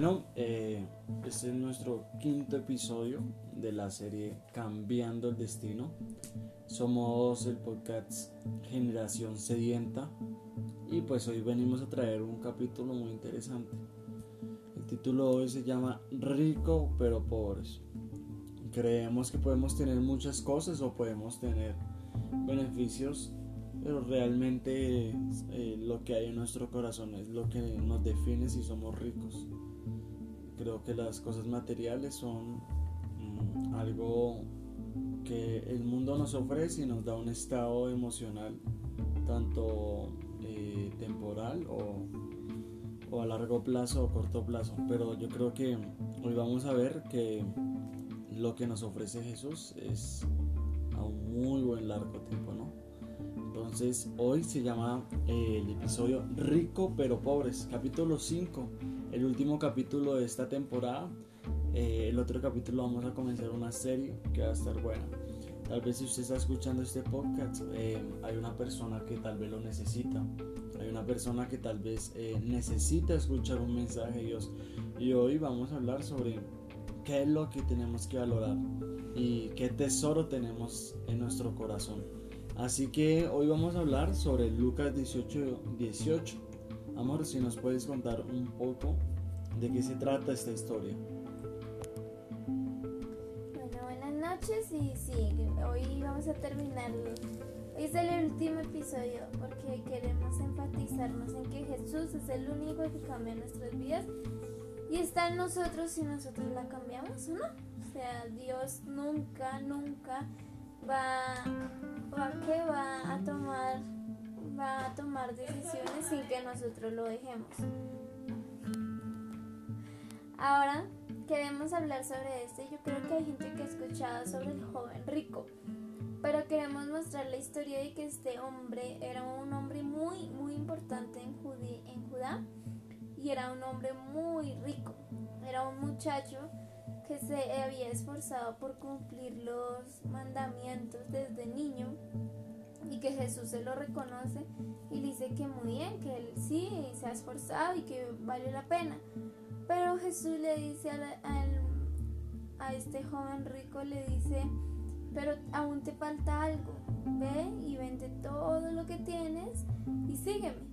Bueno, eh, este es nuestro quinto episodio de la serie Cambiando el Destino. Somos el podcast Generación Sedienta y pues hoy venimos a traer un capítulo muy interesante. El título hoy se llama Rico pero pobres. Creemos que podemos tener muchas cosas o podemos tener beneficios pero realmente eh, lo que hay en nuestro corazón es lo que nos define si somos ricos. Creo que las cosas materiales son mm, algo que el mundo nos ofrece y nos da un estado emocional, tanto eh, temporal o, o a largo plazo o corto plazo. Pero yo creo que hoy vamos a ver que lo que nos ofrece Jesús es a un muy buen largo tiempo, ¿no? Entonces hoy se llama eh, el episodio Rico pero Pobres, capítulo 5, el último capítulo de esta temporada. Eh, el otro capítulo vamos a comenzar una serie que va a estar buena. Tal vez si usted está escuchando este podcast, eh, hay una persona que tal vez lo necesita. Hay una persona que tal vez necesita escuchar un mensaje de Dios. Y hoy vamos a hablar sobre qué es lo que tenemos que valorar y qué tesoro tenemos en nuestro corazón. Así que hoy vamos a hablar sobre Lucas 18, 18. Amor, si nos puedes contar un poco de qué se trata esta historia. Bueno, buenas noches y sí, hoy vamos a terminar. Hoy es el último episodio porque queremos enfatizarnos en que Jesús es el único que cambia nuestras vidas y está en nosotros si nosotros la cambiamos o no. O sea, Dios nunca, nunca va, va, que va a tomar va a tomar decisiones sin que nosotros lo dejemos. Ahora queremos hablar sobre este. Yo creo que hay gente que ha escuchado sobre el joven rico, pero queremos mostrar la historia de que este hombre era un hombre muy, muy importante en, en Judá y era un hombre muy rico. Era un muchacho que se había esforzado por cumplir los mandamientos desde niño y que Jesús se lo reconoce y dice que muy bien, que él sí se ha esforzado y que vale la pena. Pero Jesús le dice a, a este joven rico, le dice, pero aún te falta algo, ve y vende todo lo que tienes y sígueme.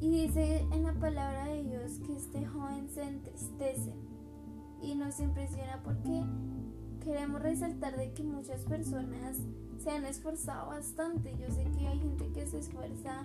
Y dice en la palabra de Dios que este joven se entristece y nos impresiona porque queremos resaltar de que muchas personas se han esforzado bastante. Yo sé que hay gente que se esfuerza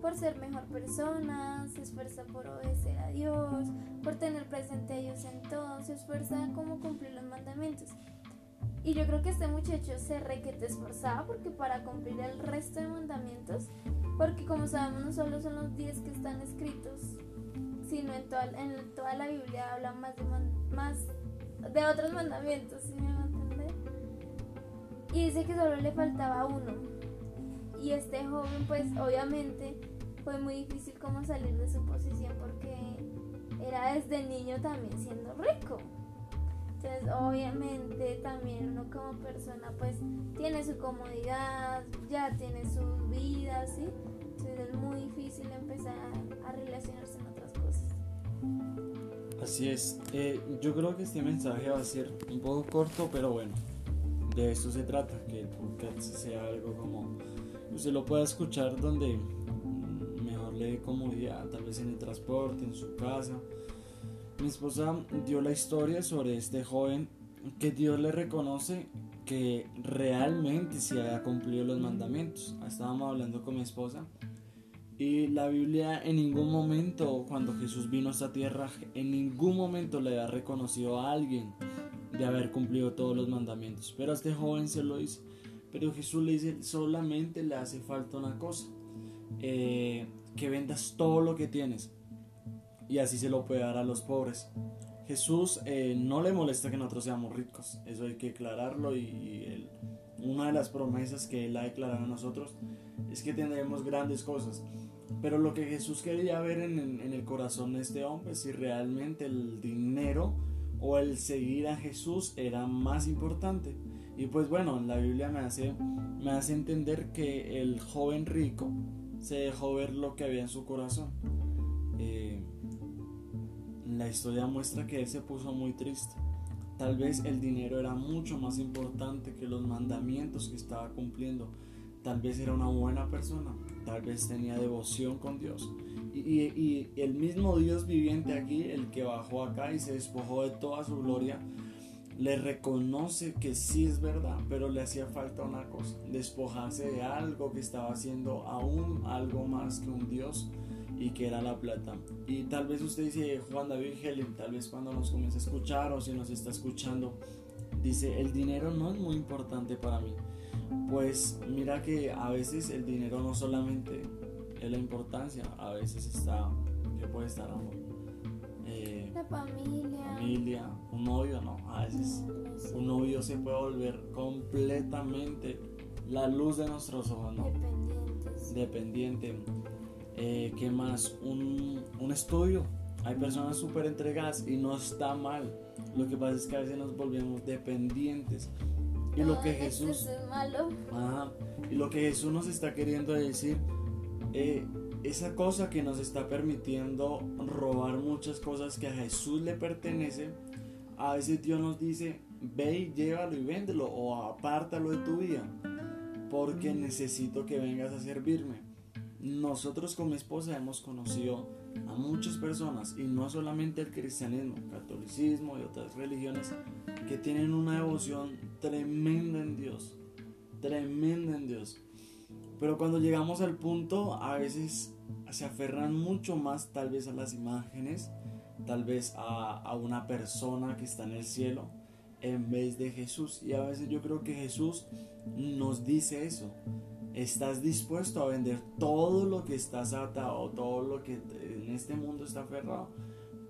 por ser mejor persona, se esfuerza por obedecer a Dios, por tener presente a Dios en todo, se esfuerza como cumplir los mandamientos. Y yo creo que este muchacho se requete esforzaba porque para cumplir el resto de mandamientos, porque como sabemos no solo son los 10 que están escritos, sino en toda, en toda la Biblia habla más de, más de otros mandamientos, ¿sí Y dice que solo le faltaba uno. Y este joven, pues obviamente fue muy difícil como salir de su posición porque era desde niño también siendo rico. Entonces, obviamente también uno como persona pues tiene su comodidad, ya tiene su vida, ¿sí? Entonces es muy difícil empezar a relacionarse en otras cosas. Así es, eh, yo creo que este mensaje va a ser un poco corto, pero bueno, de esto se trata, que el podcast sea algo como usted lo pueda escuchar donde mejor le dé comodidad, tal vez en el transporte, en su casa. Mi esposa dio la historia sobre este joven que Dios le reconoce que realmente se haya cumplido los mandamientos. Estábamos hablando con mi esposa y la Biblia en ningún momento, cuando Jesús vino a esta tierra, en ningún momento le ha reconocido a alguien de haber cumplido todos los mandamientos. Pero a este joven se lo dice. Pero Jesús le dice, solamente le hace falta una cosa. Eh, que vendas todo lo que tienes. Y así se lo puede dar a los pobres. Jesús eh, no le molesta que nosotros seamos ricos. Eso hay que aclararlo. Y, una de las promesas que Él ha declarado a nosotros es que tendremos grandes cosas. Pero lo que Jesús quería ver en, el corazón de este hombre, si realmente el dinero o el seguir a Jesús era más importante. Y pues bueno, la Biblia me hace, entender que el joven rico se dejó ver lo que había en su corazón. Eh, la historia muestra que él se puso muy triste. Tal vez el dinero era mucho más importante que los mandamientos que estaba cumpliendo. Tal vez era una buena persona, tal vez tenía devoción con Dios. Y, el mismo Dios viviente aquí, el que bajó acá y se despojó de toda su gloria, le reconoce que sí es verdad, pero le hacía falta una cosa, despojarse de algo que estaba haciendo aún algo más que un Dios y que era la plata. Y tal vez usted dice, Juan David Helen, tal vez cuando nos comienza a escuchar o si nos está escuchando, dice, el dinero no es muy importante para mí. Pues mira que a veces el dinero no solamente es la importancia, a veces está, que puede estar amor. Eh, la familia. Familia, un novio, no, a veces un novio se puede volver completamente la luz de nuestros ojos, ¿no? Dependientes. Dependiente eh, ¿Qué más? Un, un estudio. Hay personas súper entregadas y no está mal. Lo que pasa es que a veces nos volvemos dependientes. Y lo que Jesús... Es malo. y lo que Jesús nos está queriendo decir, eh, esa cosa que nos está permitiendo robar muchas cosas que a Jesús le pertenecen, a veces Dios nos dice, ve y llévalo y véndelo o apártalo de tu vida, porque necesito que vengas a servirme nosotros con mi esposa hemos conocido a muchas personas, y no solamente el cristianismo, catolicismo y otras religiones, que tienen una devoción tremenda en Dios, tremenda en Dios. Pero cuando llegamos al punto, a veces se aferran mucho más tal vez a las imágenes, tal vez a, a una persona que está en el cielo, en vez de Jesús. Y a veces yo creo que Jesús nos dice eso ¿Estás dispuesto a vender todo lo que estás atado, todo lo que en este mundo está aferrado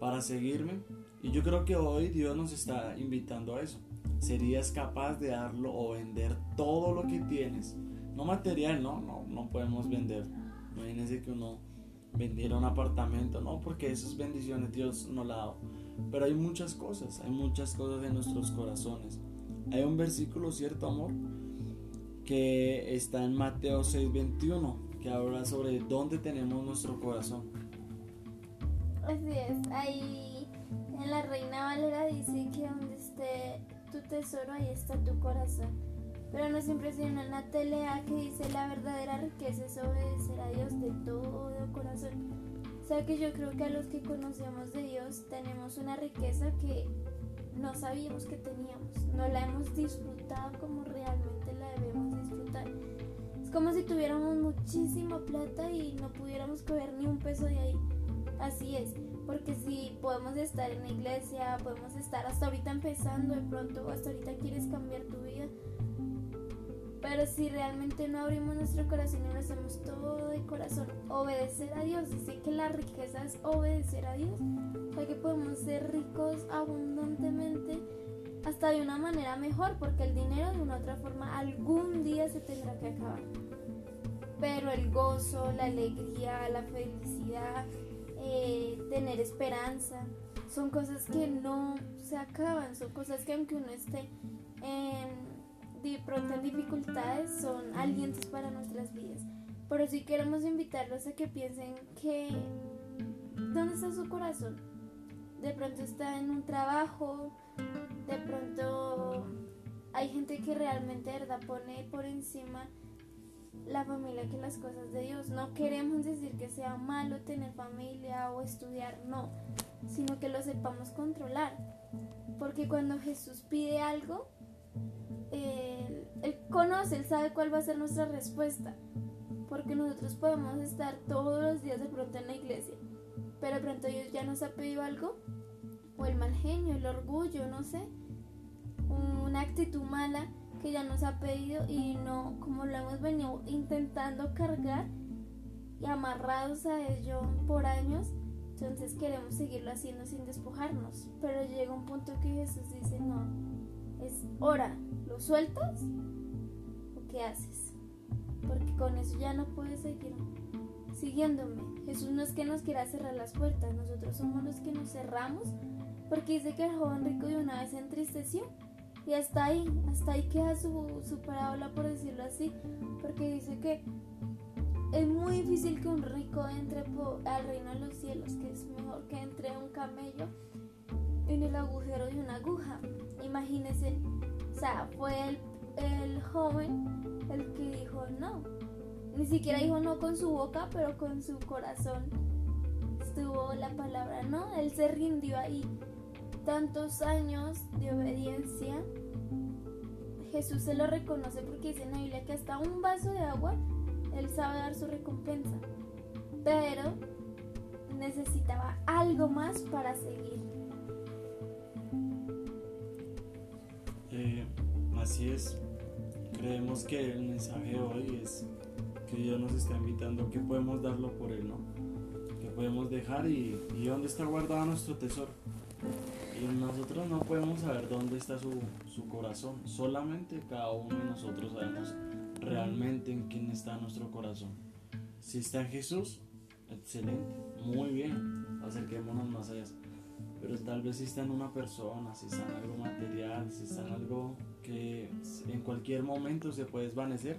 para seguirme? Y yo creo que hoy Dios nos está invitando a eso. ¿Serías capaz de darlo o vender todo lo que tienes? No material, no, no, no podemos vender. Imagínense que uno vendiera un apartamento, no, porque esas bendiciones Dios no la ha dado. Pero hay muchas cosas, hay muchas cosas en nuestros corazones. Hay un versículo, ¿cierto, amor? que está en Mateo 6:21, que habla sobre dónde tenemos nuestro corazón. Así es, ahí en la Reina Valera dice que donde esté tu tesoro, ahí está tu corazón. Pero nos impresiona en la telea que dice la verdadera riqueza es obedecer a Dios de todo corazón. O sea que yo creo que a los que conocemos de Dios tenemos una riqueza que no sabíamos que teníamos, no la hemos disfrutado como realmente la debemos disfrutar. Es como si tuviéramos muchísima plata y no pudiéramos coger ni un peso de ahí. Así es, porque si podemos estar en la iglesia, podemos estar hasta ahorita empezando de pronto, hasta ahorita quieres cambiar tu vida, pero si realmente no abrimos nuestro corazón y lo hacemos todo de corazón, obedecer a Dios, dice que la riqueza es obedecer a Dios, para que podemos ser ricos abundantemente hasta de una manera mejor, porque el dinero de una otra forma algún día se tendrá que acabar. Pero el gozo, la alegría, la felicidad, eh, tener esperanza, son cosas que no se acaban, son cosas que aunque uno esté en de pronto en dificultades son alientos para nuestras vidas. Pero sí queremos invitarlos a que piensen que ¿dónde está su corazón? De pronto está en un trabajo, de pronto hay gente que realmente verdad pone por encima la familia que las cosas de Dios. No queremos decir que sea malo tener familia o estudiar, no, sino que lo sepamos controlar. Porque cuando Jesús pide algo, él, conoce, él sabe cuál va a ser nuestra respuesta. Porque nosotros podemos estar todos los días de pronto en la iglesia, pero de pronto Dios ya nos ha pedido algo, o el mal genio, el orgullo, no sé, una actitud mala que ya nos ha pedido y no, como lo hemos venido intentando cargar y amarrados a ello por años, entonces queremos seguirlo haciendo sin despojarnos. Pero llega un punto que Jesús dice, no, es hora, ¿lo sueltas o qué haces? Porque con eso ya no puedes seguir siguiéndome. Jesús no es que nos quiera cerrar las puertas, nosotros somos los que nos cerramos porque dice que el joven rico de una vez se entristeció. Y hasta ahí, hasta ahí queda su, su parábola, por decirlo así, porque dice que es muy difícil que un rico entre al reino de los cielos, que es mejor que entre un camello en el agujero de una aguja. Imagínense, o sea, fue el, el joven el que dijo no. Ni siquiera dijo no con su boca, pero con su corazón estuvo la palabra no. Él se rindió ahí. Tantos años de obediencia. Jesús se lo reconoce porque dice en la Biblia que hasta un vaso de agua él sabe dar su recompensa. Pero necesitaba algo más para seguir. Eh, así es. Creemos que el mensaje de hoy es que Dios nos está invitando, que podemos darlo por Él, ¿no? Que podemos dejar y, dónde está guardado nuestro tesoro. Y nosotros no podemos saber dónde está su, su corazón, solamente cada uno de nosotros sabemos realmente en quién está nuestro corazón. Si está en Jesús, excelente, muy bien, acerquémonos más allá. Pero tal vez si está en una persona, si está en algo material, si está en algo que en cualquier momento se puede desvanecer,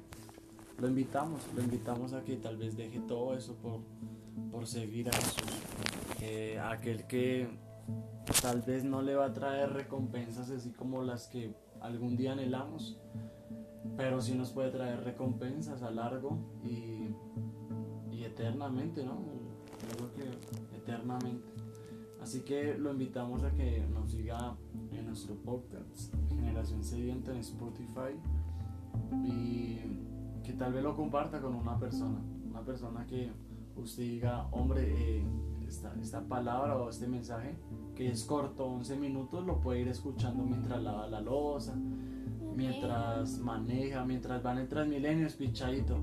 lo invitamos, lo invitamos a que tal vez deje todo eso por, por seguir a Jesús. aquel que tal vez no le va a traer recompensas así como las que algún día anhelamos, pero sí nos puede traer recompensas a largo y, y eternamente, ¿no? Creo que eternamente. Así que lo invitamos a que nos siga en nuestro podcast Generación Sedienta en Spotify y que tal vez lo comparta con una persona, una persona que usted diga, hombre, eh, esta, esta, palabra o este mensaje que es corto, 11 minutos, lo puede ir escuchando mientras lava la losa, mientras maneja, mientras va en el Transmilenio, es pichadito.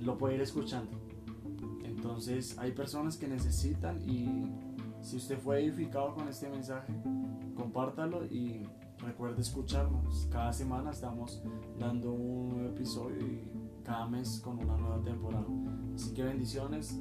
Lo puede ir escuchando. Entonces hay personas que necesitan y si usted fue edificado con este mensaje, compártalo y recuerde escucharnos. Cada semana estamos dando un nuevo episodio y cada mes con una nueva temporada. Así que bendiciones.